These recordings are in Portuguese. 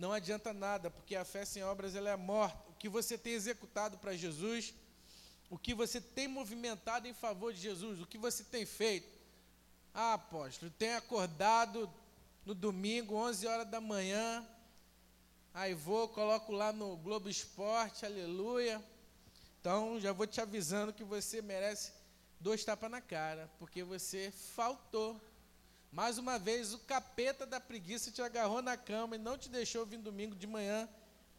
não adianta nada, porque a fé sem obras ela é morta. O que você tem executado para Jesus, o que você tem movimentado em favor de Jesus, o que você tem feito. Ah, apóstolo, tem acordado no domingo, 11 horas da manhã, aí vou, coloco lá no Globo Esporte, aleluia. Então, já vou te avisando que você merece dois tapas na cara, porque você faltou. Mais uma vez, o capeta da preguiça te agarrou na cama e não te deixou vir domingo de manhã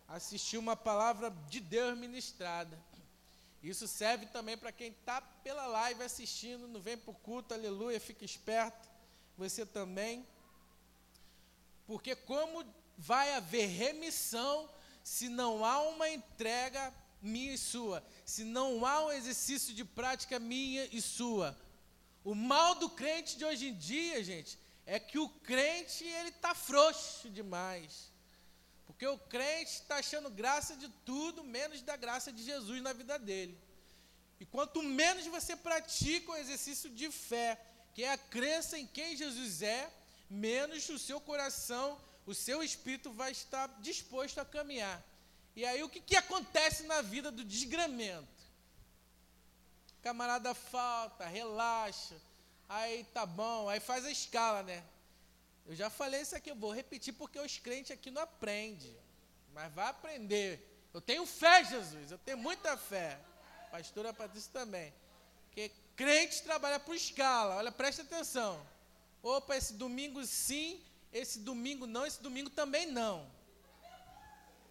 assistir uma palavra de Deus ministrada. Isso serve também para quem está pela live assistindo, não vem para o culto, aleluia, fica esperto. Você também. Porque como vai haver remissão se não há uma entrega minha e sua, se não há um exercício de prática minha e sua? O mal do crente de hoje em dia, gente, é que o crente ele está frouxo demais. Porque o crente está achando graça de tudo, menos da graça de Jesus na vida dele. E quanto menos você pratica o exercício de fé, que é a crença em quem Jesus é, menos o seu coração, o seu espírito vai estar disposto a caminhar. E aí o que, que acontece na vida do desgramento? Camarada falta, relaxa, aí tá bom, aí faz a escala, né? Eu já falei isso aqui, eu vou repetir porque os crentes aqui não aprendem, mas vai aprender. Eu tenho fé, Jesus, eu tenho muita fé. Pastora Patrícia também. Porque crente trabalha por escala, olha, presta atenção. Opa, esse domingo sim, esse domingo não, esse domingo também não.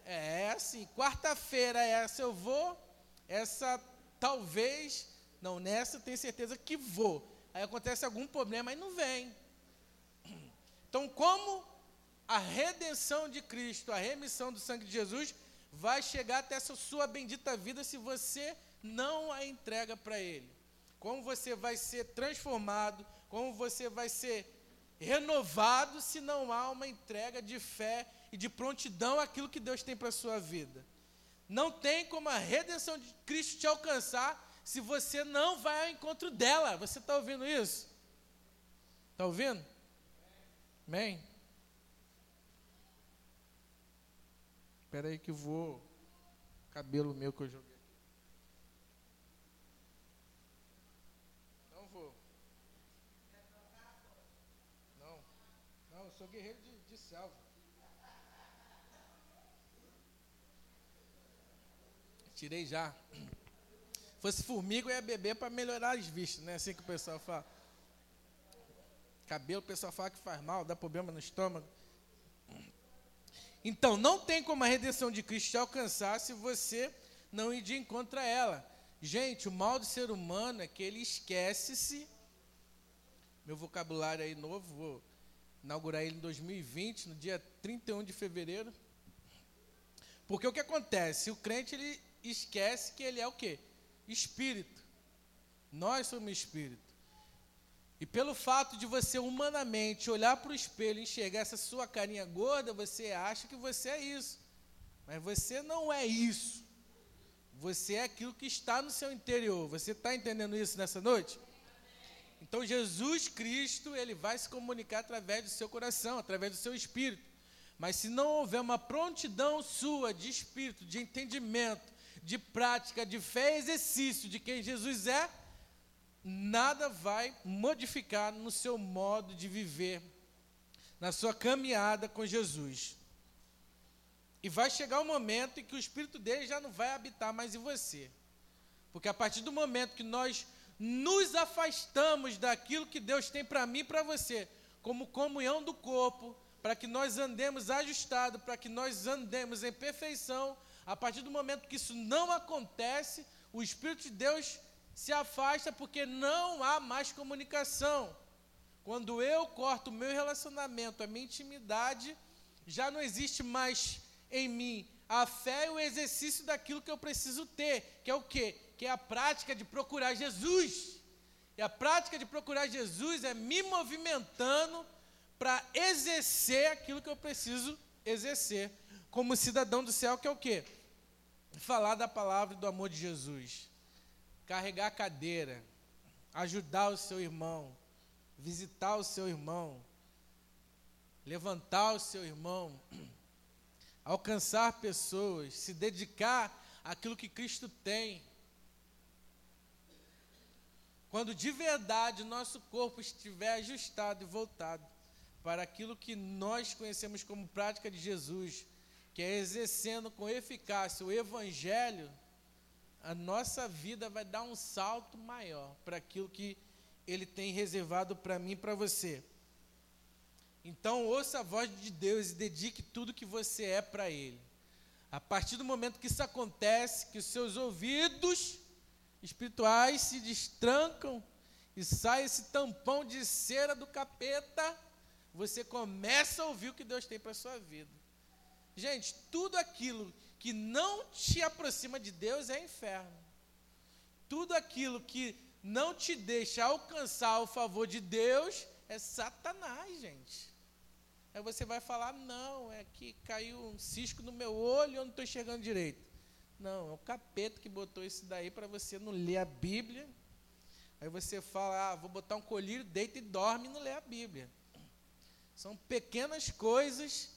É assim, quarta-feira essa eu vou, essa talvez, não, nessa eu tenho certeza que vou. Aí acontece algum problema, aí não vem. Então, como a redenção de Cristo, a remissão do sangue de Jesus, vai chegar até essa sua bendita vida se você não a entrega para Ele? Como você vai ser transformado, como você vai ser renovado se não há uma entrega de fé e de prontidão àquilo que Deus tem para a sua vida. Não tem como a redenção de Cristo te alcançar se você não vai ao encontro dela. Você está ouvindo isso? Está ouvindo? Amém? Espera aí que eu vou. Cabelo meu que eu joguei. Não vou. Não. Não, eu sou guerreiro de, de selva. Tirei já. Fosse formiga, eu ia beber para melhorar as vistas, né? Assim que o pessoal fala. Cabelo, o pessoal fala que faz mal, dá problema no estômago. Então, não tem como a redenção de Cristo te alcançar se você não ir de encontro a ela. Gente, o mal do ser humano é que ele esquece-se. Meu vocabulário aí novo, vou inaugurar ele em 2020, no dia 31 de fevereiro. Porque o que acontece? O crente ele esquece que ele é o quê? Espírito. Nós somos espírito. E pelo fato de você humanamente olhar para o espelho e enxergar essa sua carinha gorda, você acha que você é isso. Mas você não é isso. Você é aquilo que está no seu interior. Você está entendendo isso nessa noite? Então Jesus Cristo, ele vai se comunicar através do seu coração, através do seu espírito. Mas se não houver uma prontidão sua de espírito, de entendimento, de prática, de fé exercício de quem Jesus é, nada vai modificar no seu modo de viver, na sua caminhada com Jesus. E vai chegar o um momento em que o Espírito dele já não vai habitar mais em você. Porque a partir do momento que nós nos afastamos daquilo que Deus tem para mim e para você, como comunhão do corpo, para que nós andemos ajustado, para que nós andemos em perfeição, a partir do momento que isso não acontece, o Espírito de Deus se afasta porque não há mais comunicação. Quando eu corto o meu relacionamento, a minha intimidade, já não existe mais em mim a fé e o exercício daquilo que eu preciso ter, que é o quê? Que é a prática de procurar Jesus. E a prática de procurar Jesus é me movimentando para exercer aquilo que eu preciso exercer como cidadão do céu, que é o quê? Falar da palavra do amor de Jesus. Carregar a cadeira, ajudar o seu irmão, visitar o seu irmão, levantar o seu irmão, alcançar pessoas, se dedicar àquilo que Cristo tem. Quando de verdade nosso corpo estiver ajustado e voltado para aquilo que nós conhecemos como prática de Jesus, que é exercendo com eficácia o Evangelho, a nossa vida vai dar um salto maior para aquilo que Ele tem reservado para mim e para você. Então, ouça a voz de Deus e dedique tudo que você é para Ele. A partir do momento que isso acontece, que os seus ouvidos espirituais se destrancam e sai esse tampão de cera do capeta, você começa a ouvir o que Deus tem para a sua vida. Gente, tudo aquilo que não te aproxima de Deus é inferno. Tudo aquilo que não te deixa alcançar o favor de Deus é Satanás, gente. Aí você vai falar: não, é que caiu um cisco no meu olho e eu não estou enxergando direito. Não, é o capeta que botou isso daí para você não ler a Bíblia. Aí você fala: ah, vou botar um colírio, deita e dorme e não lê a Bíblia. São pequenas coisas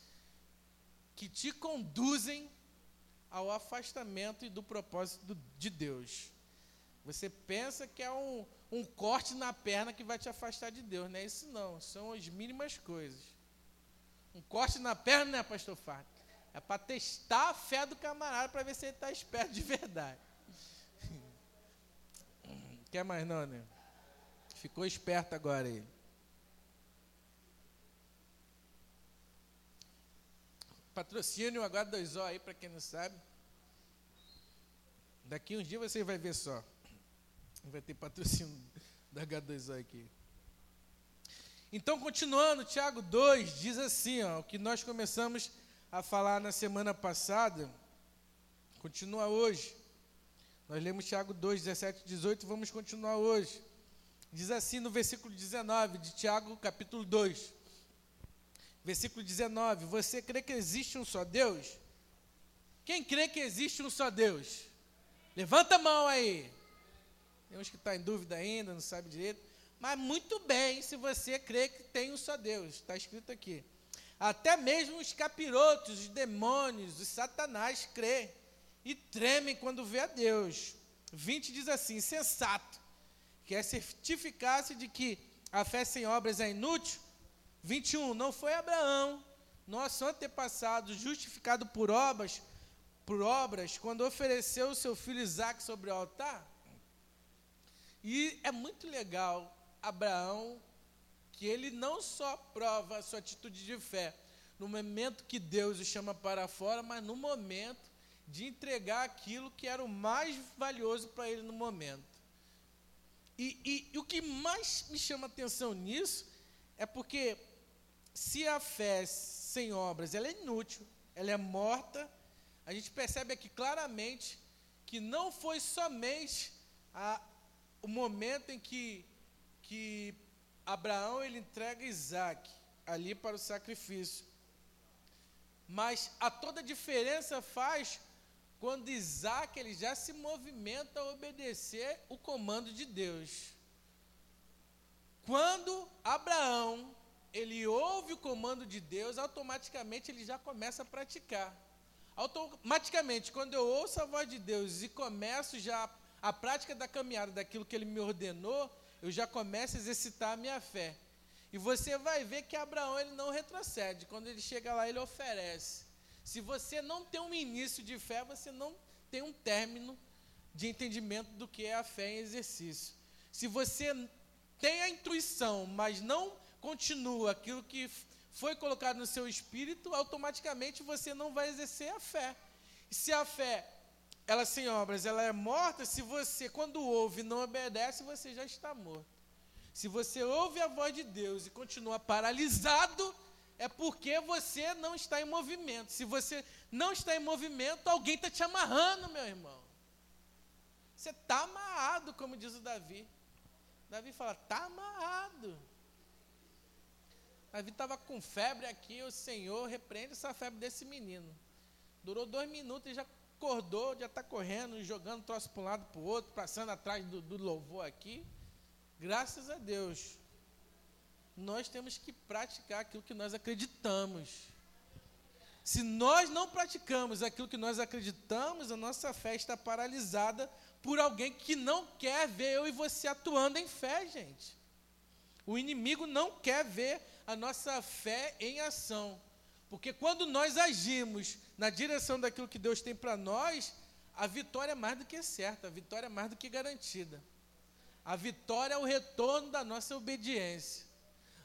que te conduzem ao afastamento e do propósito de Deus. Você pensa que é um, um corte na perna que vai te afastar de Deus, não é isso não, são as mínimas coisas. Um corte na perna, né, pastor Fábio? É para testar a fé do camarada para ver se ele está esperto de verdade. Quer mais não, né? Ficou esperto agora ele. Patrocínio H2O aí, para quem não sabe. Daqui uns dias você vai ver só. Vai ter patrocínio da H2O aqui. Então, continuando, Tiago 2 diz assim, ó, o que nós começamos a falar na semana passada, continua hoje. Nós lemos Tiago 2, 17 e 18, vamos continuar hoje. Diz assim no versículo 19 de Tiago, capítulo 2. Versículo 19: Você crê que existe um só Deus? Quem crê que existe um só Deus? Levanta a mão aí. Tem uns que estão tá em dúvida ainda, não sabe direito. Mas muito bem se você crê que tem um só Deus, está escrito aqui. Até mesmo os capirotos, os demônios, os satanás crê e tremem quando vê a Deus. 20 diz assim: sensato, que é certificar-se de que a fé sem obras é inútil. 21, não foi Abraão, nosso antepassado, justificado por obras, por obras, quando ofereceu o seu filho Isaac sobre o altar? E é muito legal Abraão que ele não só prova a sua atitude de fé no momento que Deus o chama para fora, mas no momento de entregar aquilo que era o mais valioso para ele no momento. E, e, e, o que mais me chama atenção nisso é porque se a fé sem obras ela é inútil, ela é morta, a gente percebe aqui claramente que não foi somente a, o momento em que que Abraão ele entrega Isaac ali para o sacrifício. Mas a toda diferença faz quando Isaac ele já se movimenta a obedecer o comando de Deus. Quando Abraão ele ouve o comando de Deus, automaticamente ele já começa a praticar. Automaticamente, quando eu ouço a voz de Deus e começo já a prática da caminhada daquilo que ele me ordenou, eu já começo a exercitar a minha fé. E você vai ver que Abraão ele não retrocede. Quando ele chega lá, ele oferece. Se você não tem um início de fé, você não tem um término de entendimento do que é a fé em exercício. Se você tem a intuição, mas não continua aquilo que foi colocado no seu espírito, automaticamente você não vai exercer a fé. Se a fé ela sem obras, ela é morta se você, quando ouve não obedece, você já está morto. Se você ouve a voz de Deus e continua paralisado, é porque você não está em movimento. Se você não está em movimento, alguém está te amarrando, meu irmão. Você está amarrado, como diz o Davi. Davi fala, está amarrado. Davi estava com febre aqui, o Senhor repreende essa febre desse menino. Durou dois minutos e já acordou, já está correndo, jogando troço para um lado para o outro, passando atrás do, do louvor aqui. Graças a Deus. Nós temos que praticar aquilo que nós acreditamos. Se nós não praticamos aquilo que nós acreditamos, a nossa fé está paralisada por alguém que não quer ver eu e você atuando em fé, gente. O inimigo não quer ver a nossa fé em ação. Porque quando nós agimos na direção daquilo que Deus tem para nós, a vitória é mais do que certa, a vitória é mais do que garantida. A vitória é o retorno da nossa obediência.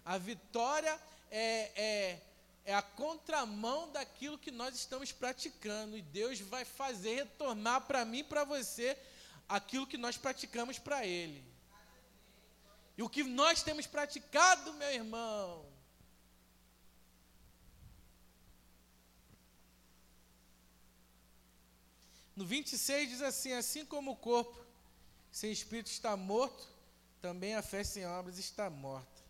A vitória é, é, é a contramão daquilo que nós estamos praticando. E Deus vai fazer retornar para mim e para você aquilo que nós praticamos para Ele. E o que nós temos praticado, meu irmão, No 26 diz assim: Assim como o corpo sem espírito está morto, também a fé sem obras está morta.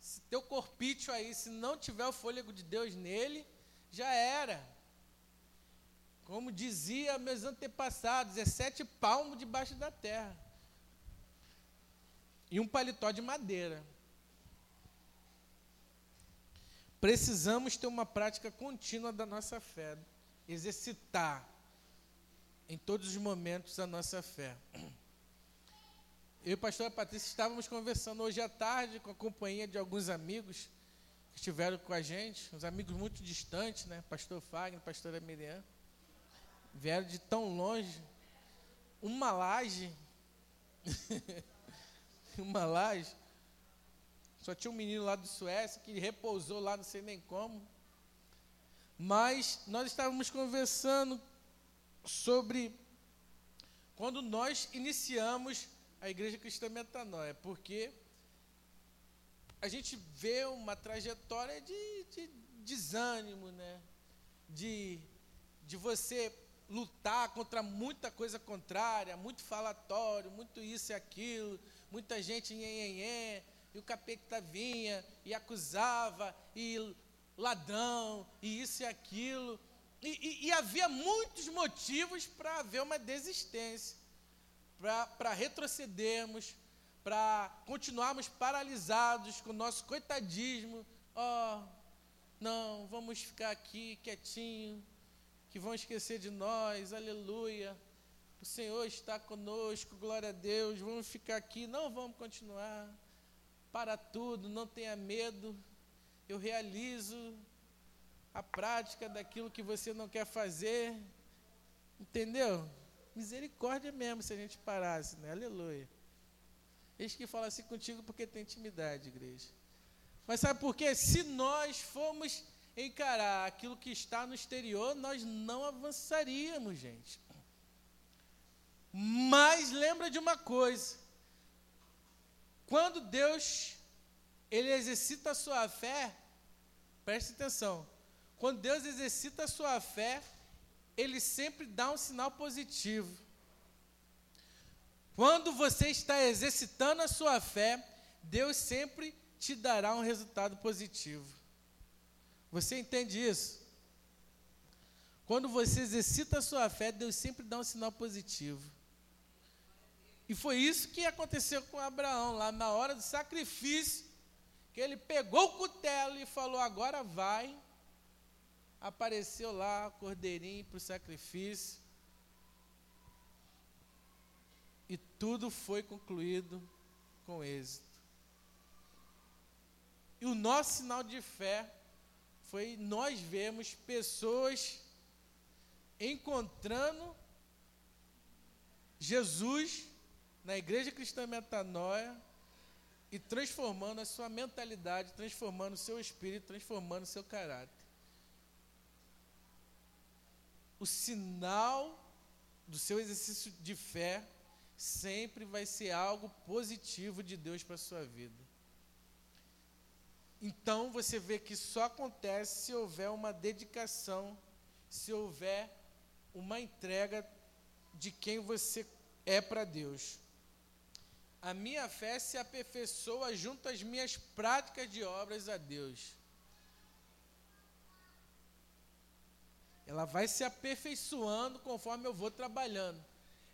Se teu corpício aí, se não tiver o fôlego de Deus nele, já era. Como dizia meus antepassados, é sete palmos debaixo da terra. E um paletó de madeira. Precisamos ter uma prática contínua da nossa fé, exercitar em todos os momentos a nossa fé. Eu e a pastora Patrícia estávamos conversando hoje à tarde com a companhia de alguns amigos que estiveram com a gente, uns amigos muito distantes, né? Pastor Fagner, pastora Miriam. Vieram de tão longe. Uma laje. uma laje. Só tinha um menino lá do Suécia que repousou lá, não sei nem como. Mas nós estávamos conversando sobre quando nós iniciamos a Igreja Cristã Metanoia, porque a gente vê uma trajetória de, de desânimo, né? De, de você lutar contra muita coisa contrária, muito falatório, muito isso e aquilo, muita gente nhenhenhé, e o capeta vinha e acusava, e ladrão, e isso e aquilo. E, e, e havia muitos motivos para haver uma desistência, para retrocedermos, para continuarmos paralisados com o nosso coitadismo. Oh, não, vamos ficar aqui quietinho, que vão esquecer de nós, aleluia. O Senhor está conosco, glória a Deus, vamos ficar aqui, não vamos continuar para tudo, não tenha medo. Eu realizo a prática daquilo que você não quer fazer. Entendeu? Misericórdia mesmo se a gente parasse, né? Aleluia. Eis que fala assim contigo porque tem intimidade, igreja. Mas sabe por quê? Se nós formos encarar aquilo que está no exterior, nós não avançaríamos, gente. Mas lembra de uma coisa: quando Deus ele exercita a sua fé, preste atenção. Quando Deus exercita a sua fé, ele sempre dá um sinal positivo. Quando você está exercitando a sua fé, Deus sempre te dará um resultado positivo. Você entende isso? Quando você exercita a sua fé, Deus sempre dá um sinal positivo. E foi isso que aconteceu com Abraão, lá na hora do sacrifício, que ele pegou o cutelo e falou: agora vai. Apareceu lá o cordeirinho para o sacrifício. E tudo foi concluído com êxito. E o nosso sinal de fé foi nós vemos pessoas encontrando Jesus na Igreja Cristã Metanoia e transformando a sua mentalidade, transformando o seu espírito, transformando o seu caráter. O sinal do seu exercício de fé sempre vai ser algo positivo de Deus para a sua vida. Então você vê que só acontece se houver uma dedicação, se houver uma entrega de quem você é para Deus a minha fé se aperfeiçoa junto às minhas práticas de obras a Deus. Ela vai se aperfeiçoando conforme eu vou trabalhando.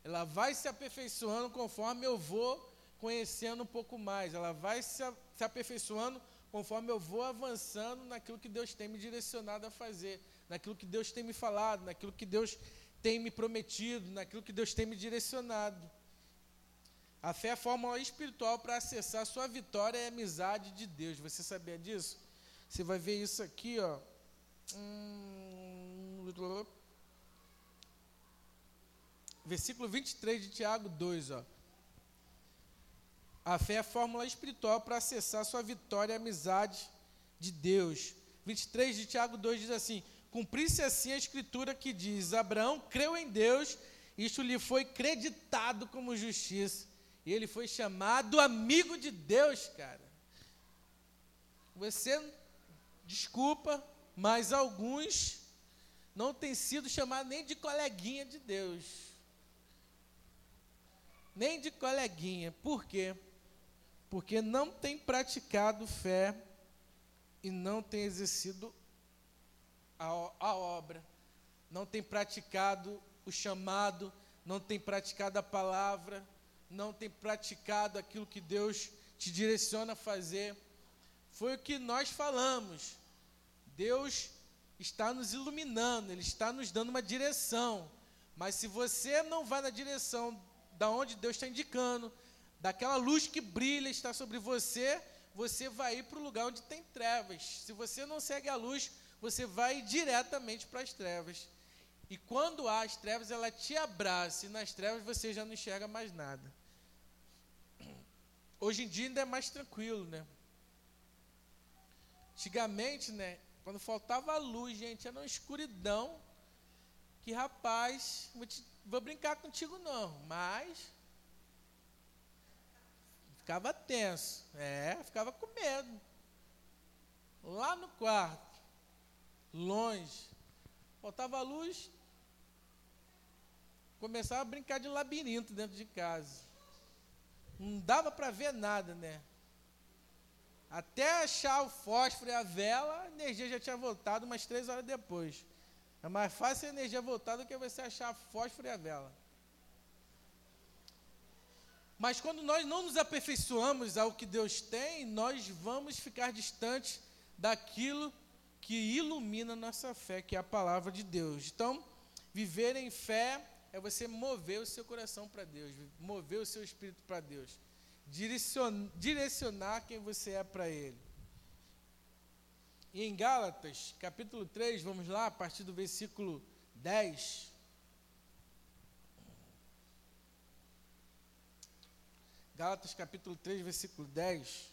Ela vai se aperfeiçoando conforme eu vou conhecendo um pouco mais. Ela vai se, aperfeiçoando conforme eu vou avançando naquilo que Deus tem me direcionado a fazer, naquilo que Deus tem me falado, naquilo que Deus tem me prometido, naquilo que Deus tem me direcionado. A fé é a fórmula espiritual para acessar sua vitória e amizade de Deus. Você sabia disso? Você vai ver isso aqui, ó. Hum, versículo 23 de Tiago 2, ó. A fé é a fórmula espiritual para acessar sua vitória e amizade de Deus. 23 de Tiago 2 diz assim: Cumprisse assim a escritura que diz: Abraão creu em Deus, isto lhe foi creditado como justiça. E ele foi chamado amigo de Deus, cara. Você, desculpa, mas alguns não têm sido chamados nem de coleguinha de Deus. Nem de coleguinha. Por quê? Porque não tem praticado fé e não tem exercido a, a obra, não tem praticado o chamado, não tem praticado a palavra, não tem praticado aquilo que Deus te direciona a fazer. Foi o que nós falamos. Deus está nos iluminando, Ele está nos dando uma direção. Mas se você não vai na direção da onde Deus está indicando, daquela luz que brilha está sobre você, você vai ir para o lugar onde tem trevas. Se você não segue a luz, você vai diretamente para as trevas. E quando há as trevas, ela te abraça, e nas trevas você já não enxerga mais nada. Hoje em dia ainda é mais tranquilo, né? Antigamente, né, quando faltava luz, gente, era uma escuridão. Que rapaz, vou, te, vou brincar contigo não, mas ficava tenso, é, ficava com medo. Lá no quarto, longe. Faltava luz, começava a brincar de labirinto dentro de casa. Não dava para ver nada, né? Até achar o fósforo e a vela, a energia já tinha voltado umas três horas depois. É mais fácil a energia voltar do que você achar fósforo e a vela. Mas quando nós não nos aperfeiçoamos ao que Deus tem, nós vamos ficar distantes daquilo que ilumina nossa fé, que é a palavra de Deus. Então, viver em fé é você mover o seu coração para Deus, mover o seu espírito para Deus, direcionar, direcionar quem você é para Ele. E em Gálatas, capítulo 3, vamos lá, a partir do versículo 10. Gálatas capítulo 3, versículo 10.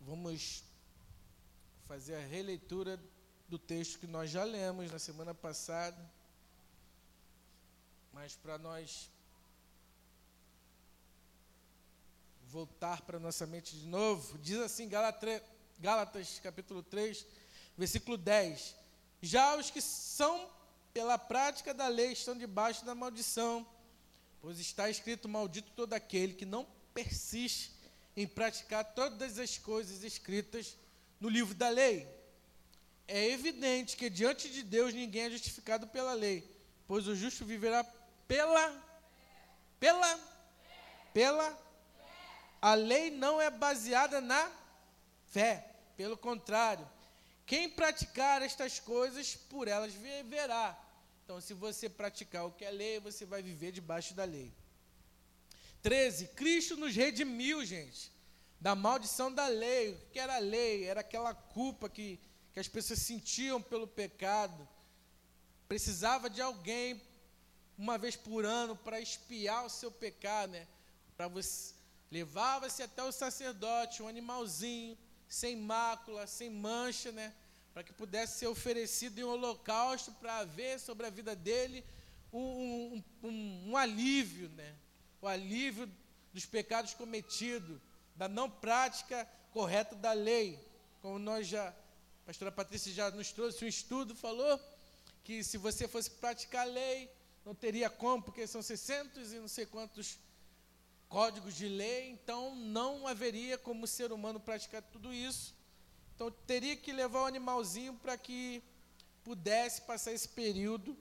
Vamos fazer a releitura do texto que nós já lemos na semana passada. Mas para nós voltar para nossa mente de novo, diz assim Gálatas, capítulo 3, versículo 10. Já os que são pela prática da lei estão debaixo da maldição, pois está escrito: Maldito todo aquele que não persiste em praticar todas as coisas escritas no livro da lei. É evidente que diante de Deus ninguém é justificado pela lei, pois o justo viverá pela pela pela a lei não é baseada na fé, pelo contrário, quem praticar estas coisas por elas viverá. Então, se você praticar o que é lei, você vai viver debaixo da lei. 13. Cristo nos redimiu, gente da maldição da lei. O que era a lei? Era aquela culpa que, que as pessoas sentiam pelo pecado. Precisava de alguém, uma vez por ano, para espiar o seu pecado, né? Para você levava-se até o sacerdote um animalzinho sem mácula, sem mancha, né? Para que pudesse ser oferecido em um holocausto para haver sobre a vida dele um, um, um, um alívio, né? O alívio dos pecados cometidos da não prática correta da lei. Como nós já, a pastora Patrícia já nos trouxe um estudo, falou que se você fosse praticar a lei, não teria como, porque são 600 e não sei quantos códigos de lei, então não haveria como o ser humano praticar tudo isso. Então teria que levar o animalzinho para que pudesse passar esse período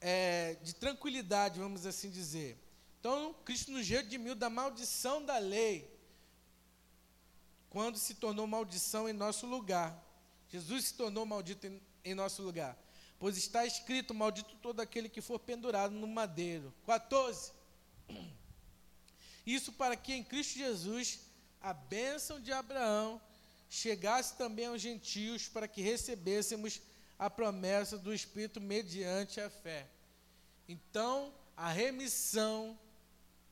é, de tranquilidade, vamos assim dizer. Então, Cristo nos redimiu da maldição da lei. quando se tornou maldição em nosso lugar. Jesus se tornou maldito em, em nosso lugar. Pois está escrito: Maldito todo aquele que for pendurado no madeiro. 14. Isso para que em Cristo Jesus a bênção de Abraão chegasse também aos gentios, para que recebêssemos a promessa do Espírito mediante a fé. Então, a remissão,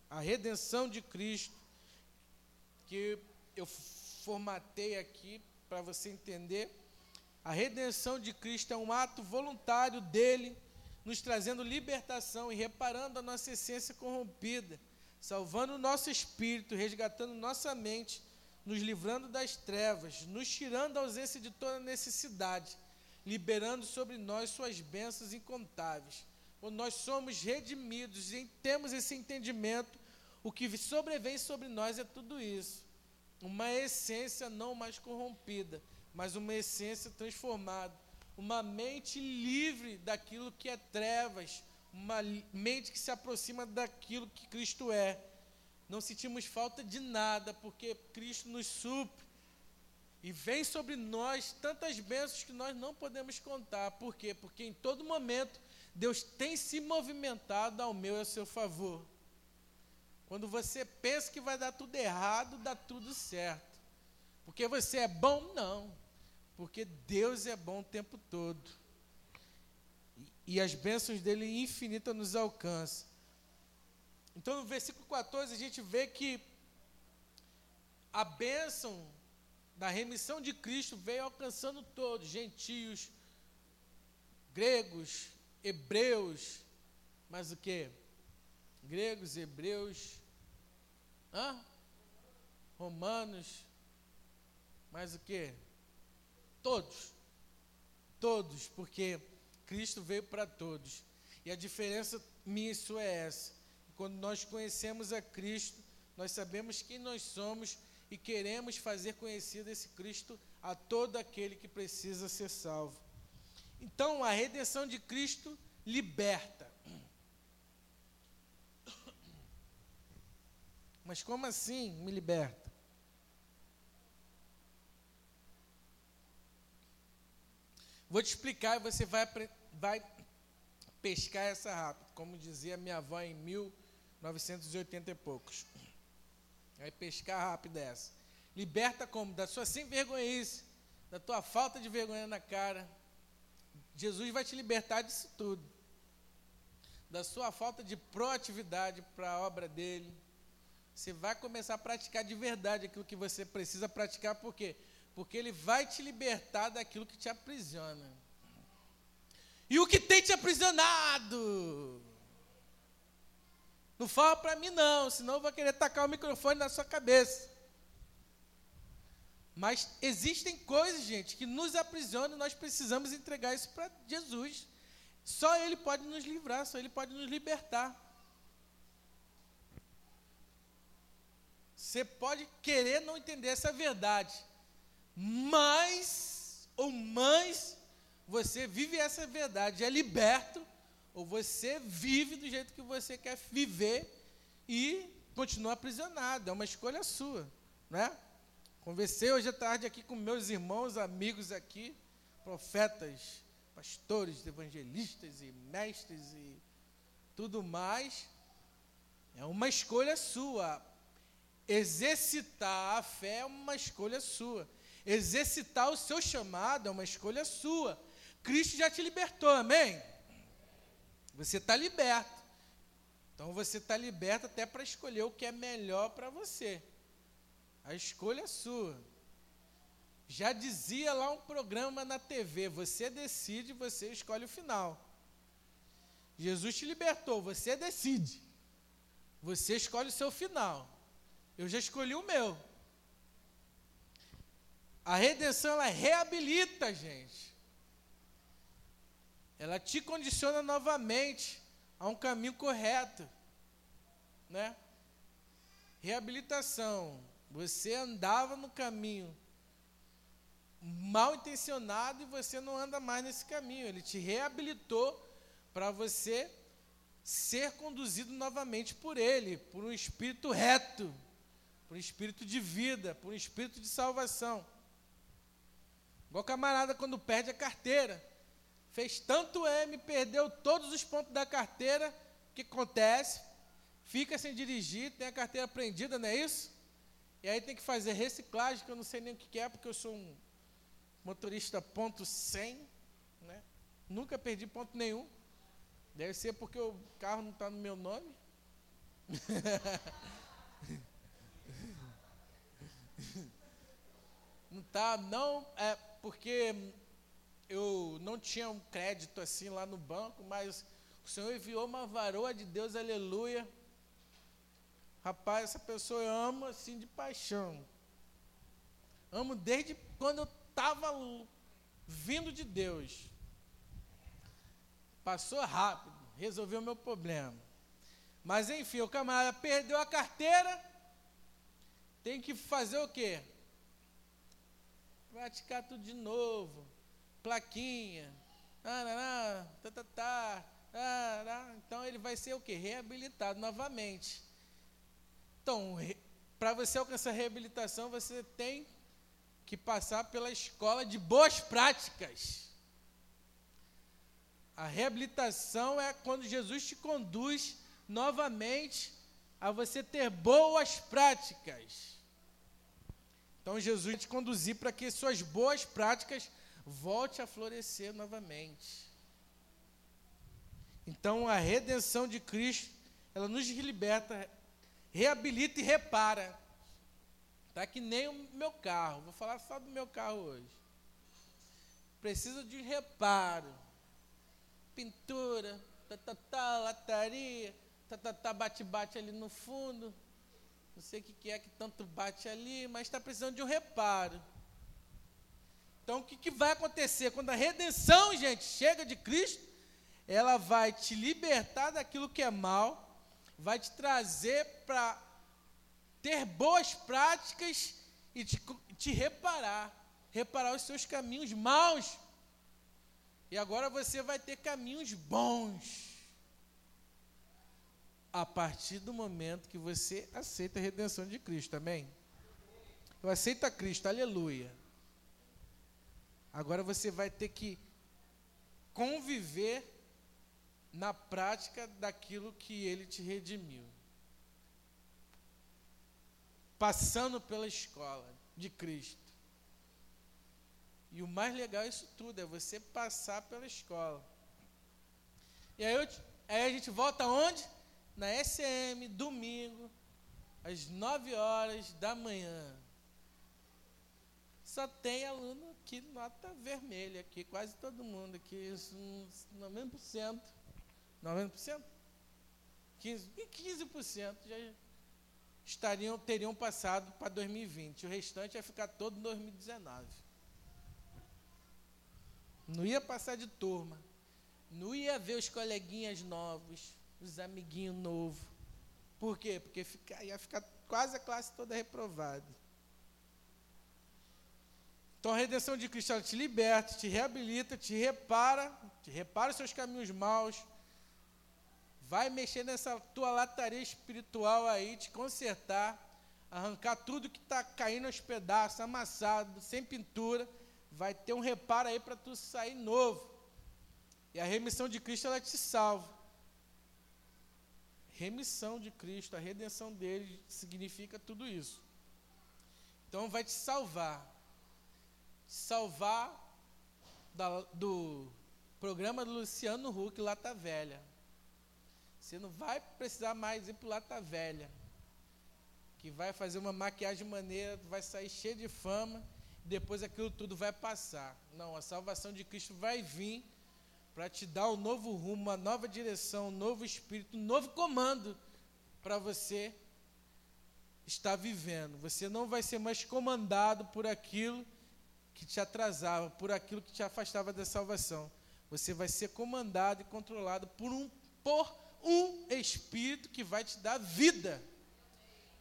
a redenção de Cristo, que eu formatei aqui para você entender, a redenção de Cristo é um ato voluntário dele, nos trazendo libertação e reparando a nossa essência corrompida, salvando o nosso espírito, resgatando nossa mente, nos livrando das trevas, nos tirando a ausência de toda necessidade, liberando sobre nós suas bênçãos incontáveis. Quando nós somos redimidos e temos esse entendimento, o que sobrevém sobre nós é tudo isso. Uma essência não mais corrompida, mas uma essência transformada. Uma mente livre daquilo que é trevas, uma mente que se aproxima daquilo que Cristo é. Não sentimos falta de nada, porque Cristo nos supre. E vem sobre nós tantas bênçãos que nós não podemos contar. Por quê? Porque em todo momento Deus tem se movimentado ao meu e ao seu favor. Quando você pensa que vai dar tudo errado, dá tudo certo. Porque você é bom? Não. Porque Deus é bom o tempo todo. E, as bênçãos dele infinitas nos alcançam. Então, no versículo 14, a gente vê que a bênção da remissão de Cristo veio alcançando todos, gentios, gregos, hebreus, mas o que? Gregos, hebreus, hã? romanos, mas o que? Todos, todos, porque Cristo veio para todos. E a diferença minha isso é essa. Quando nós conhecemos a Cristo, nós sabemos quem nós somos e queremos fazer conhecido esse Cristo a todo aquele que precisa ser salvo. Então, a redenção de Cristo liberta. Mas como assim me liberta? Vou te explicar e você vai, vai pescar essa rápido, como dizia minha avó em 1980 e poucos. Vai pescar rápido essa. Liberta como? Da sua sem vergonhice, da tua falta de vergonha na cara, Jesus vai te libertar disso tudo. Da sua falta de proatividade para a obra dele. Você vai começar a praticar de verdade aquilo que você precisa praticar, por quê? Porque ele vai te libertar daquilo que te aprisiona. E o que tem te aprisionado? Não fala para mim não, senão eu vou querer tacar o microfone na sua cabeça. Mas existem coisas, gente, que nos aprisionam e nós precisamos entregar isso para Jesus. Só Ele pode nos livrar, só Ele pode nos libertar. Você pode querer não entender essa verdade, mas, ou mais, você vive essa verdade, é liberto, ou você vive do jeito que você quer viver e continua aprisionado. É uma escolha sua, né? Conversei hoje à tarde aqui com meus irmãos, amigos aqui, profetas, pastores, evangelistas e mestres e tudo mais. É uma escolha sua. Exercitar a fé é uma escolha sua. Exercitar o seu chamado é uma escolha sua. Cristo já te libertou, amém? Você está liberto. Então você está liberto até para escolher o que é melhor para você. A escolha é sua. Já dizia lá um programa na TV: você decide, você escolhe o final. Jesus te libertou, você decide. Você escolhe o seu final. Eu já escolhi o meu. A redenção ela reabilita, gente. Ela te condiciona novamente a um caminho correto, né? Reabilitação você andava no caminho mal intencionado e você não anda mais nesse caminho. Ele te reabilitou para você ser conduzido novamente por Ele, por um espírito reto, por um espírito de vida, por um espírito de salvação. Igual camarada quando perde a carteira. Fez tanto M, perdeu todos os pontos da carteira. O que acontece? Fica sem dirigir, tem a carteira prendida, não é isso? E aí tem que fazer reciclagem, que eu não sei nem o que é, porque eu sou um motorista ponto 100, né? Nunca perdi ponto nenhum. Deve ser porque o carro não está no meu nome. não tá, não, é porque eu não tinha um crédito assim lá no banco, mas o Senhor enviou uma varoa de Deus, aleluia. Rapaz, essa pessoa eu amo assim de paixão. Amo desde quando eu estava vindo de Deus. Passou rápido, resolveu o meu problema. Mas enfim, o camarada perdeu a carteira, tem que fazer o quê? Praticar tudo de novo. Plaquinha. Tá, tá, tá, então ele vai ser o quê? Reabilitado novamente. Então, para você alcançar a reabilitação, você tem que passar pela escola de boas práticas. A reabilitação é quando Jesus te conduz novamente a você ter boas práticas. Então Jesus te conduzir para que suas boas práticas volte a florescer novamente. Então a redenção de Cristo, ela nos liberta, reabilita e repara. Tá que nem o meu carro. Vou falar só do meu carro hoje. Precisa de reparo. Pintura, tá, tá, tá, lataria, tá, tá, tá, bate-bate ali no fundo. Não sei o que, é que tanto bate ali, mas está precisando de um reparo. Então, o que, que vai acontecer? Quando a redenção, gente, chega de Cristo, ela vai te libertar daquilo que é mal, vai te trazer para ter boas práticas e te, te reparar, reparar os seus caminhos maus. E agora você vai ter caminhos bons. A partir do momento que você aceita a redenção de Cristo, amém? Eu aceito a Cristo, aleluia. Agora você vai ter que conviver na prática daquilo que ele te redimiu. Passando pela escola de Cristo. E o mais legal disso tudo é você passar pela escola. E aí, eu, aí a gente volta onde? Na SM, domingo, às 9 horas da manhã. Só tem aluno aqui nota vermelha, aqui, quase todo mundo aqui, isso, 90%. 90%? 15%, 15% já estariam, teriam passado para 2020. O restante ia ficar todo em 2019. Não ia passar de turma. Não ia ver os coleguinhas novos, os amiguinhos novos. Por quê? Porque fica, ia ficar quase a classe toda reprovada. Então a redenção de Cristo te liberta, te reabilita, te repara, te repara os seus caminhos maus, vai mexer nessa tua lataria espiritual aí, te consertar, arrancar tudo que está caindo aos pedaços, amassado, sem pintura, vai ter um reparo aí para tu sair novo. E a remissão de Cristo ela te salva. Remissão de Cristo, a redenção dele significa tudo isso. Então vai te salvar salvar da, do programa do Luciano Huck, Lata Velha. Você não vai precisar mais ir para Lata Velha, que vai fazer uma maquiagem maneira, vai sair cheio de fama, depois aquilo tudo vai passar. Não, a salvação de Cristo vai vir para te dar um novo rumo, uma nova direção, um novo espírito, um novo comando para você estar vivendo. Você não vai ser mais comandado por aquilo que te atrasava, por aquilo que te afastava da salvação. Você vai ser comandado e controlado por um, por um Espírito que vai te dar vida.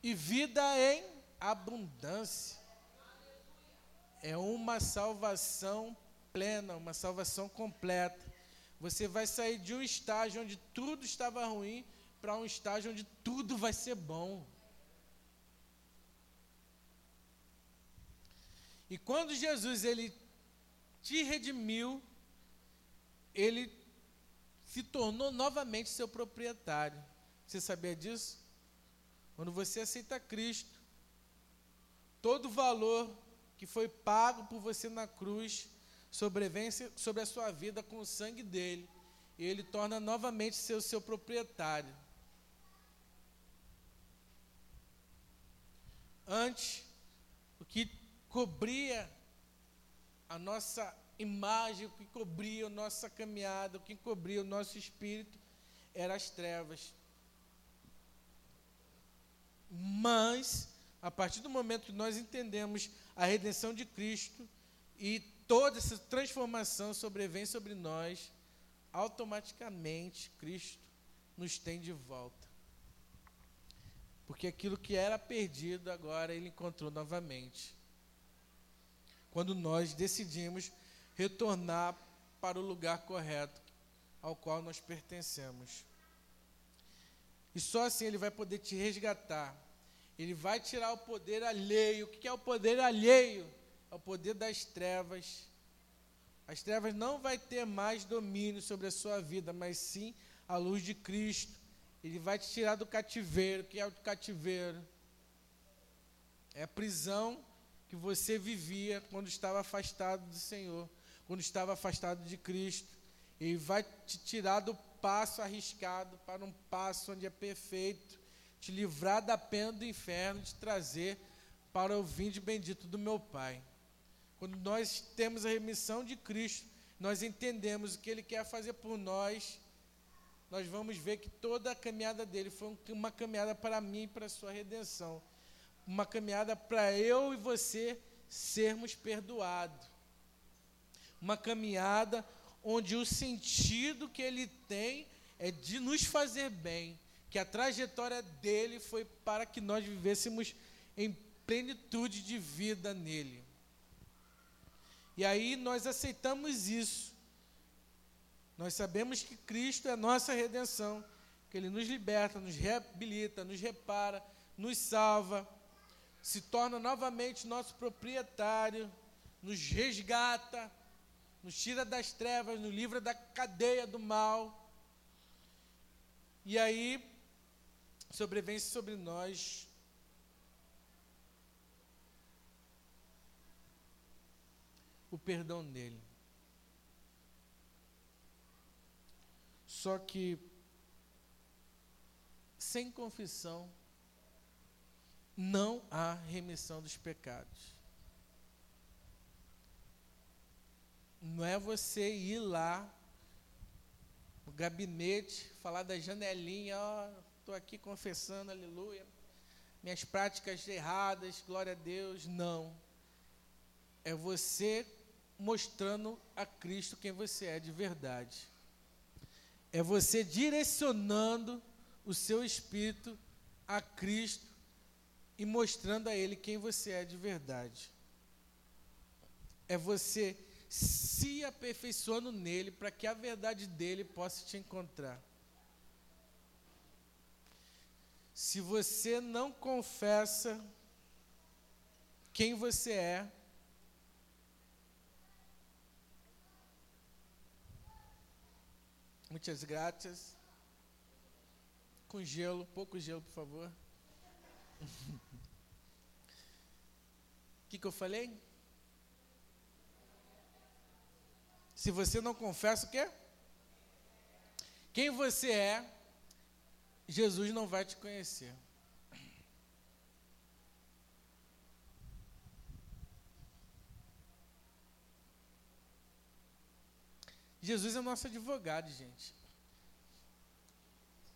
E vida em abundância. É uma salvação plena, uma salvação completa. Você vai sair de um estágio onde tudo estava ruim para um estágio onde tudo vai ser bom. E quando Jesus ele te redimiu, ele se tornou novamente seu proprietário. Você sabia disso? Quando você aceita Cristo, todo o valor que foi pago por você na cruz sobrevém sobre a sua vida com o sangue dele. E ele torna novamente seu seu proprietário. Antes, o que cobria a nossa imagem, o que cobria a nossa caminhada, o que cobria o nosso espírito, eram as trevas. Mas, a partir do momento que nós entendemos a redenção de Cristo e toda essa transformação sobrevém sobre nós, automaticamente Cristo nos tem de volta. Porque aquilo que era perdido, agora ele encontrou novamente. Quando nós decidimos retornar para o lugar correto ao qual nós pertencemos. E só assim ele vai poder te resgatar. Ele vai tirar o poder alheio. O que é o poder alheio? É o poder das trevas. As trevas não vai ter mais domínio sobre a sua vida, mas sim a luz de Cristo ele vai te tirar do cativeiro. Que é o cativeiro? É a prisão que você vivia quando estava afastado do Senhor, quando estava afastado de Cristo. Ele vai te tirar do passo arriscado para um passo onde é perfeito, te livrar da pena do inferno, te trazer para o vinde bendito do meu Pai. Quando nós temos a remissão de Cristo, nós entendemos o que Ele quer fazer por nós nós vamos ver que toda a caminhada dele foi uma caminhada para mim e para a sua redenção. Uma caminhada para eu e você sermos perdoados. Uma caminhada onde o sentido que ele tem é de nos fazer bem, que a trajetória dele foi para que nós vivêssemos em plenitude de vida nele. E aí nós aceitamos isso. Nós sabemos que Cristo é a nossa redenção, que Ele nos liberta, nos reabilita, nos repara, nos salva, se torna novamente nosso proprietário, nos resgata, nos tira das trevas, nos livra da cadeia do mal. E aí sobrevém sobre nós perdão dele. Só que sem confissão não há remissão dos pecados. Não é você ir lá no gabinete, falar da janelinha, ó, oh, estou aqui confessando, aleluia, minhas práticas erradas, glória a Deus. Não. É você mostrando a Cristo quem você é de verdade é você direcionando o seu espírito a Cristo e mostrando a Ele quem você é de verdade. É você se aperfeiçoando nele para que a verdade dele possa te encontrar. Se você não confessa quem você é, Muitas graças. Com gelo, pouco gelo, por favor. O que, que eu falei? Se você não confessa o quê? Quem você é, Jesus não vai te conhecer. Jesus é nosso advogado, gente.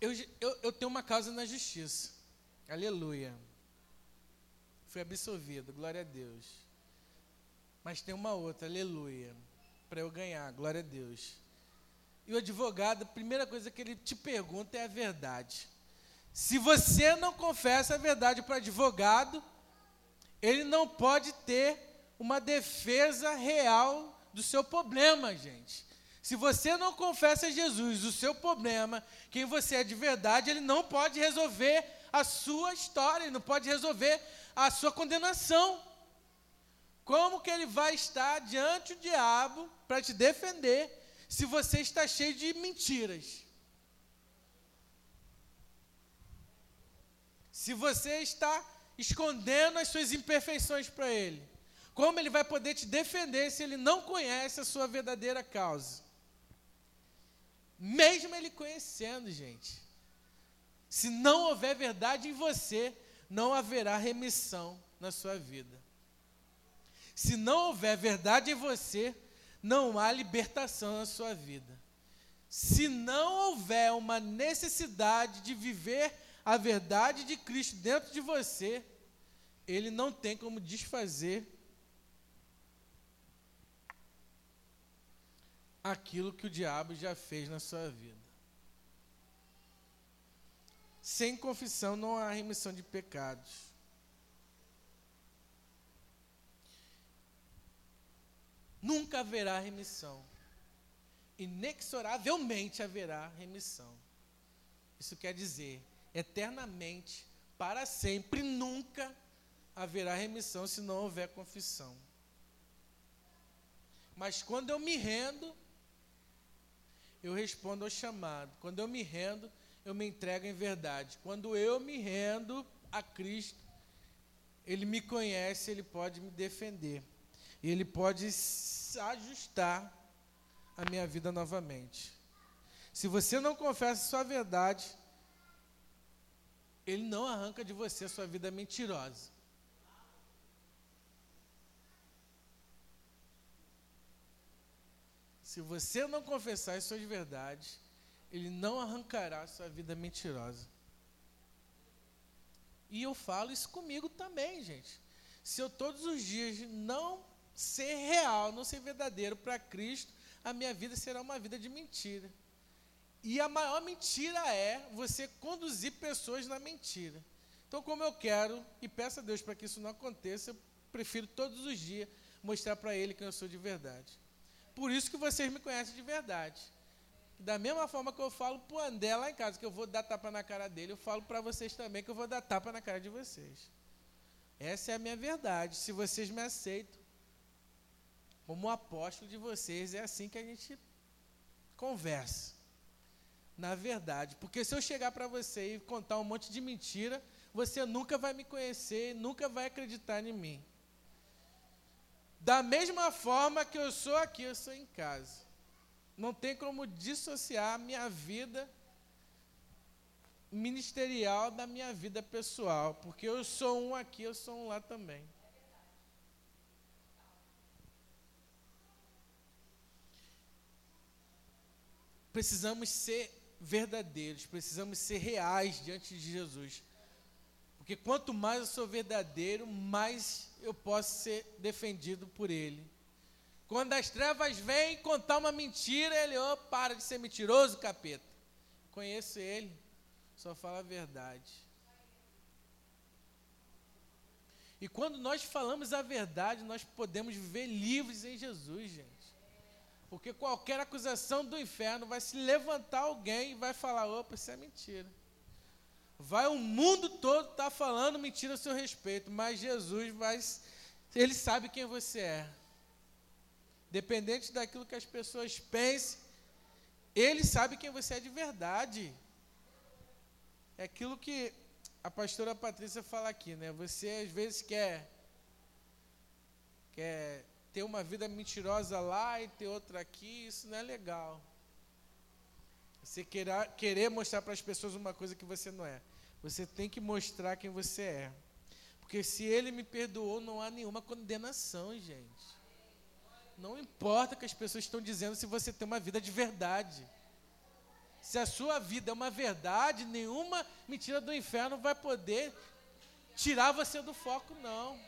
Eu, eu, eu tenho uma causa na justiça. Aleluia. Fui absolvido, glória a Deus. Mas tem uma outra, aleluia. Para eu ganhar, glória a Deus. E o advogado, a primeira coisa que ele te pergunta é a verdade. Se você não confessa a verdade para o advogado, ele não pode ter uma defesa real do seu problema, gente. Se você não confessa a Jesus o seu problema, quem você é de verdade, ele não pode resolver a sua história, ele não pode resolver a sua condenação. Como que ele vai estar diante do diabo para te defender se você está cheio de mentiras? Se você está escondendo as suas imperfeições para ele, como ele vai poder te defender se ele não conhece a sua verdadeira causa? Mesmo ele conhecendo, gente. Se não houver verdade em você, não haverá remissão na sua vida. Se não houver verdade em você, não há libertação na sua vida. Se não houver uma necessidade de viver a verdade de Cristo dentro de você, ele não tem como desfazer aquilo que o diabo já fez na sua vida. Sem confissão não há remissão de pecados. nunca haverá remissão. Inexoravelmente haverá remissão. Isso quer dizer, eternamente, para sempre, nunca haverá remissão se não houver confissão. Mas quando eu me rendo, eu respondo ao chamado. Quando eu me rendo, eu me entrego em verdade. Quando eu me rendo a Cristo, Ele me conhece, Ele pode me defender. E Ele pode ajustar a minha vida novamente. Se você não confessa sua verdade, Ele não arranca de você a sua vida mentirosa. Se você não confessar as suas verdades, Ele não arrancará a sua vida mentirosa. E eu falo isso comigo também, gente. Se eu todos os dias não ser real, não ser verdadeiro para Cristo, a minha vida será uma vida de mentira. E a maior mentira é você conduzir pessoas na mentira. Então, como eu quero e peço a Deus para que isso não aconteça, eu prefiro todos os dias mostrar para Ele quem eu sou de verdade. Por isso que vocês me conhecem de verdade. Da mesma forma que eu falo para o André lá em casa, que eu vou dar tapa na cara dele, eu falo para vocês também que eu vou dar tapa na cara de vocês. Essa é a minha verdade. Se vocês me aceitam, como apóstolo de vocês, é assim que a gente conversa. Na verdade, porque se eu chegar para você e contar um monte de mentira, você nunca vai me conhecer, nunca vai acreditar em mim. Da mesma forma que eu sou aqui, eu sou em casa. Não tem como dissociar a minha vida ministerial da minha vida pessoal, porque eu sou um aqui, eu sou um lá também. precisamos ser verdadeiros, precisamos ser reais diante de Jesus. Porque quanto mais eu sou verdadeiro, mais eu posso ser defendido por Ele. Quando as trevas vêm contar uma mentira, ele, oh, para de ser mentiroso, capeta. Conheço ele, só fala a verdade. E quando nós falamos a verdade, nós podemos viver livres em Jesus, gente. Porque qualquer acusação do inferno vai se levantar alguém e vai falar: opa, isso é mentira. Vai o mundo todo tá falando mentira a seu respeito, mas Jesus vai, ele sabe quem você é. Dependente daquilo que as pessoas pensem, ele sabe quem você é de verdade. É aquilo que a pastora Patrícia fala aqui, né? Você às vezes quer quer ter uma vida mentirosa lá e ter outra aqui, isso não é legal. Você querer, querer mostrar para as pessoas uma coisa que você não é. Você tem que mostrar quem você é. Porque se ele me perdoou, não há nenhuma condenação, gente. Não importa o que as pessoas estão dizendo se você tem uma vida de verdade. Se a sua vida é uma verdade, nenhuma mentira do inferno vai poder tirar você do foco, não.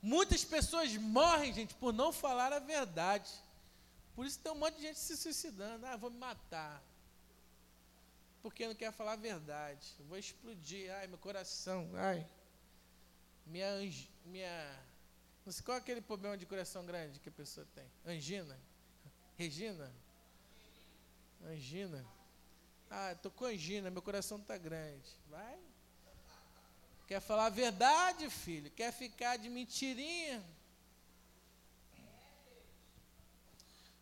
Muitas pessoas morrem, gente, por não falar a verdade. Por isso tem um monte de gente se suicidando. Ah, vou me matar. Porque não quer falar a verdade. Eu vou explodir. Ai, meu coração. Ai. Minha, minha. Não sei qual é aquele problema de coração grande que a pessoa tem. Angina. Regina. Angina. Ah, estou com angina, meu coração está grande. Vai. Quer falar a verdade, filho? Quer ficar de mentirinha?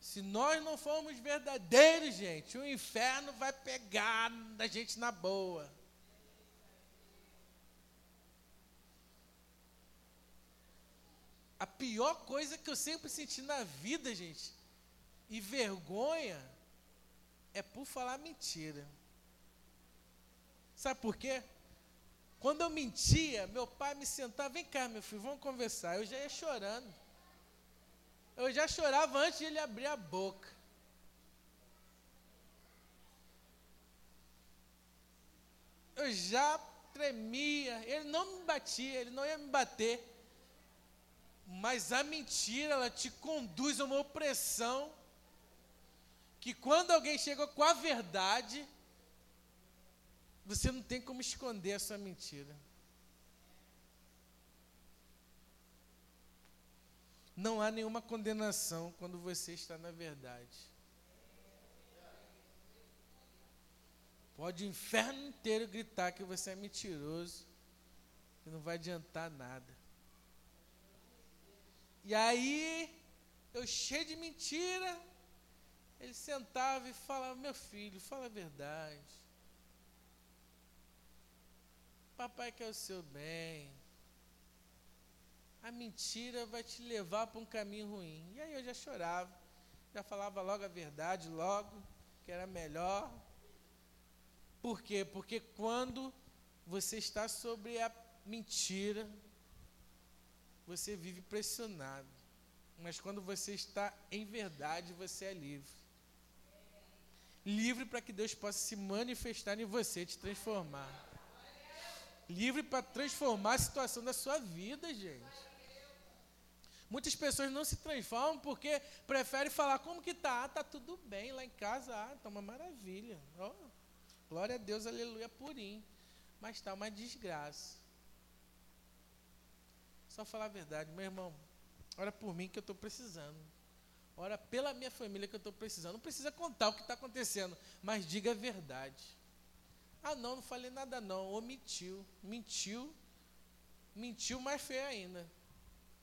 Se nós não formos verdadeiros, gente, o inferno vai pegar da gente na boa. A pior coisa que eu sempre senti na vida, gente, e vergonha, é por falar mentira. Sabe por quê? Quando eu mentia, meu pai me sentava, vem cá, meu filho, vamos conversar. Eu já ia chorando. Eu já chorava antes de ele abrir a boca. Eu já tremia. Ele não me batia, ele não ia me bater. Mas a mentira, ela te conduz a uma opressão. Que quando alguém chega com a verdade, você não tem como esconder a sua mentira. Não há nenhuma condenação quando você está na verdade. Pode o inferno inteiro gritar que você é mentiroso, que não vai adiantar nada. E aí, eu cheio de mentira, ele sentava e falava: Meu filho, fala a verdade. Papai quer o seu bem. A mentira vai te levar para um caminho ruim. E aí eu já chorava, já falava logo a verdade, logo, que era melhor. Por quê? Porque quando você está sobre a mentira, você vive pressionado. Mas quando você está em verdade, você é livre. Livre para que Deus possa se manifestar em você, te transformar. Livre para transformar a situação da sua vida, gente. Muitas pessoas não se transformam porque preferem falar como que tá, ah, tá tudo bem lá em casa, ah, tá uma maravilha. Oh, glória a Deus, aleluia, purinho. Mas tá uma desgraça. Só falar a verdade, meu irmão. Ora por mim que eu estou precisando. Ora pela minha família que eu estou precisando. Não precisa contar o que está acontecendo, mas diga a verdade. Ah, não, não falei nada não. Omitiu. Mentiu. Mentiu mais feio ainda.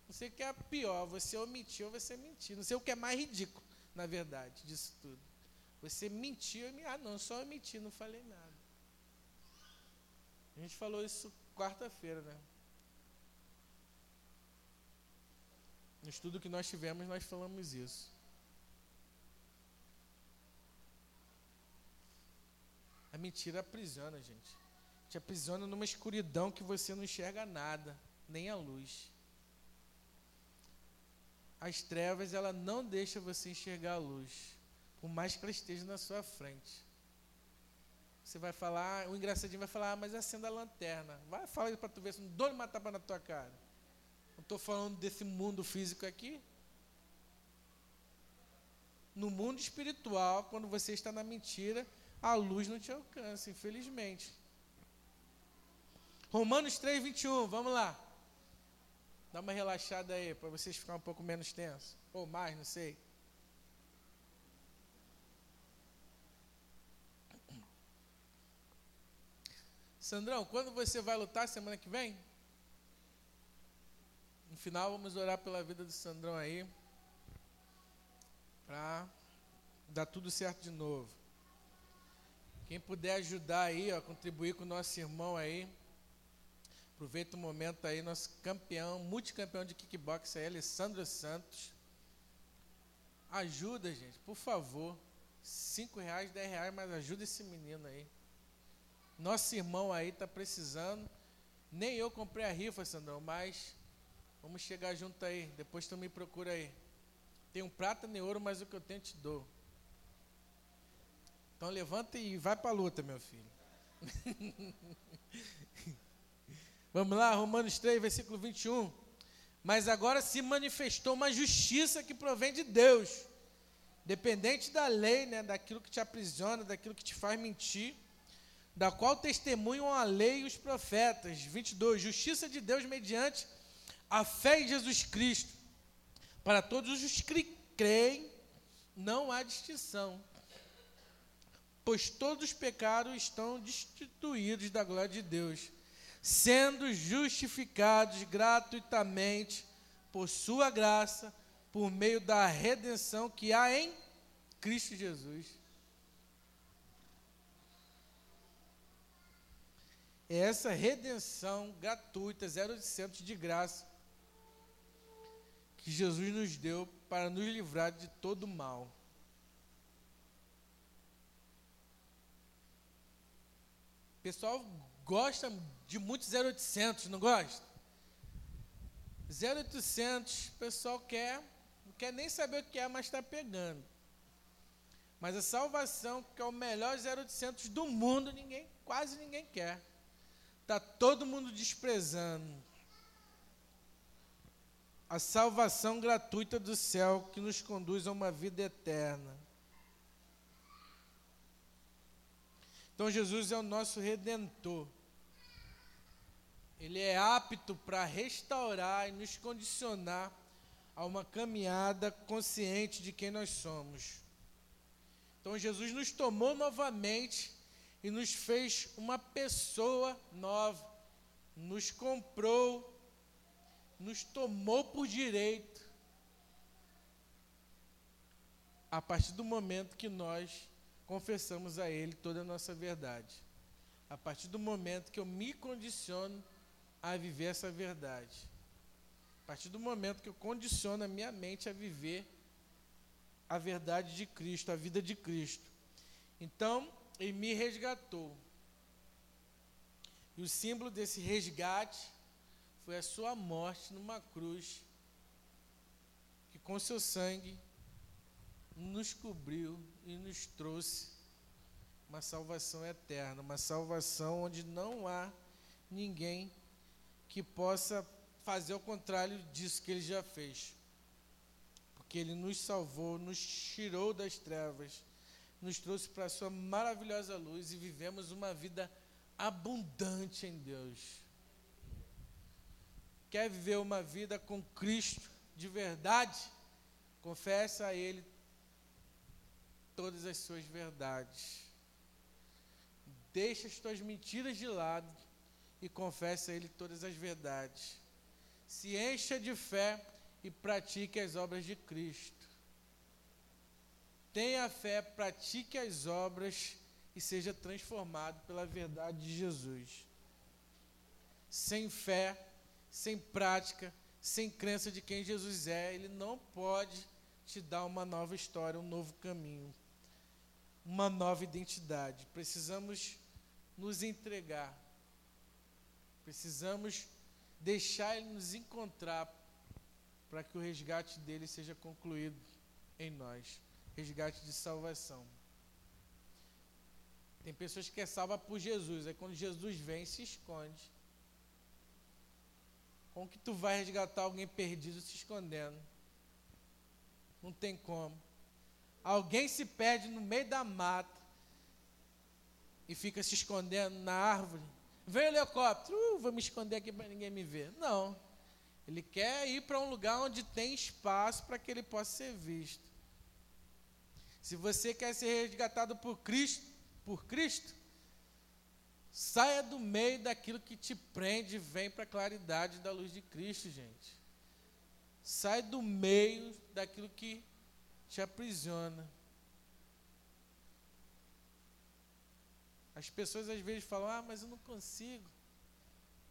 Não sei o que é pior, você omitiu ou você mentiu. Não sei o que é mais ridículo, na verdade, disso tudo. Você mentiu e me. Ah, não, só omiti, não falei nada. A gente falou isso quarta-feira, né? No estudo que nós tivemos, nós falamos isso. A mentira aprisiona, gente. Te aprisiona numa escuridão que você não enxerga nada, nem a luz. As trevas, ela não deixa você enxergar a luz, por mais que ela esteja na sua frente. Você vai falar, o engraçadinho vai falar, ah, mas acenda a lanterna. Vai, fala para tu ver se não dou uma tapa na tua cara. Não estou falando desse mundo físico aqui. No mundo espiritual, quando você está na mentira, a luz não te alcança, infelizmente. Romanos 3, 21, vamos lá. Dá uma relaxada aí, para vocês ficarem um pouco menos tensos. Ou mais, não sei. Sandrão, quando você vai lutar semana que vem? No final, vamos orar pela vida do Sandrão aí. Para dar tudo certo de novo. Quem puder ajudar aí, ó, contribuir com o nosso irmão aí. Aproveita o momento aí, nosso campeão, multicampeão de kickbox aí, Alessandro Santos. Ajuda, gente, por favor. Cinco reais, dez reais, mas ajuda esse menino aí. Nosso irmão aí está precisando. Nem eu comprei a rifa, Sandrão, mas vamos chegar junto aí. Depois tu me procura aí. Tem um prata nem ouro, mas o que eu tenho te dou. Então levanta e vai para a luta, meu filho. Vamos lá, Romanos 3, versículo 21. Mas agora se manifestou uma justiça que provém de Deus, dependente da lei, né, daquilo que te aprisiona, daquilo que te faz mentir, da qual testemunham a lei e os profetas. 22. Justiça de Deus mediante a fé em Jesus Cristo. Para todos os que creem, não há distinção pois todos os pecados estão destituídos da glória de Deus, sendo justificados gratuitamente por sua graça, por meio da redenção que há em Cristo Jesus. É essa redenção gratuita, 0800 de graça, que Jesus nos deu para nos livrar de todo mal. O pessoal gosta de muito 0800, não gosta? 0800, o pessoal quer, não quer nem saber o que é, mas está pegando. Mas a salvação, que é o melhor 0800 do mundo, ninguém, quase ninguém quer. Está todo mundo desprezando. A salvação gratuita do céu que nos conduz a uma vida eterna. Então Jesus é o nosso redentor. Ele é apto para restaurar e nos condicionar a uma caminhada consciente de quem nós somos. Então Jesus nos tomou novamente e nos fez uma pessoa nova, nos comprou, nos tomou por direito. A partir do momento que nós confessamos a Ele toda a nossa verdade. A partir do momento que eu me condiciono a viver essa verdade. A partir do momento que eu condiciono a minha mente a viver a verdade de Cristo, a vida de Cristo. Então, ele me resgatou. E o símbolo desse resgate foi a sua morte numa cruz, que com seu sangue nos cobriu e nos trouxe uma salvação eterna, uma salvação onde não há ninguém que possa fazer o contrário disso que ele já fez. Porque ele nos salvou, nos tirou das trevas, nos trouxe para a sua maravilhosa luz e vivemos uma vida abundante em Deus. Quer viver uma vida com Cristo de verdade? Confessa a Ele todas as suas verdades. Deixa as tuas mentiras de lado e confessa a Ele todas as verdades. Se encha de fé e pratique as obras de Cristo. Tenha fé, pratique as obras e seja transformado pela verdade de Jesus. Sem fé, sem prática, sem crença de quem Jesus é, Ele não pode te dar uma nova história, um novo caminho uma nova identidade. Precisamos nos entregar. Precisamos deixar Ele nos encontrar para que o resgate dele seja concluído em nós resgate de salvação. Tem pessoas que é salva por Jesus, aí quando Jesus vem, se esconde. Como que tu vai resgatar alguém perdido se escondendo? Não tem como. Alguém se perde no meio da mata e fica se escondendo na árvore. Vem o helicóptero, uh, vou me esconder aqui para ninguém me ver. Não. Ele quer ir para um lugar onde tem espaço para que ele possa ser visto. Se você quer ser resgatado por Cristo, por Cristo, saia do meio daquilo que te prende e vem para a claridade da luz de Cristo, gente. Sai do meio daquilo que te aprisiona. As pessoas às vezes falam: Ah, mas eu não consigo.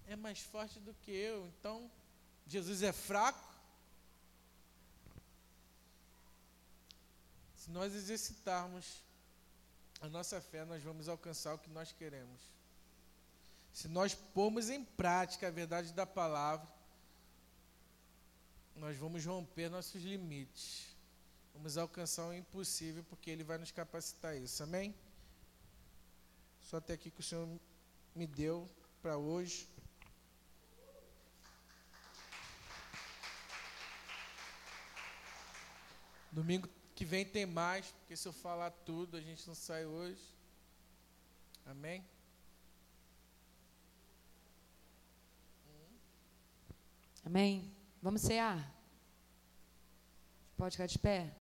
É mais forte do que eu. Então, Jesus é fraco. Se nós exercitarmos a nossa fé, nós vamos alcançar o que nós queremos. Se nós pormos em prática a verdade da palavra, nós vamos romper nossos limites. Vamos alcançar o impossível, porque Ele vai nos capacitar isso. Amém? Só até aqui que o Senhor me deu para hoje. Domingo que vem tem mais, porque se eu falar tudo, a gente não sai hoje. Amém? Amém? Vamos cear? Pode ficar de pé?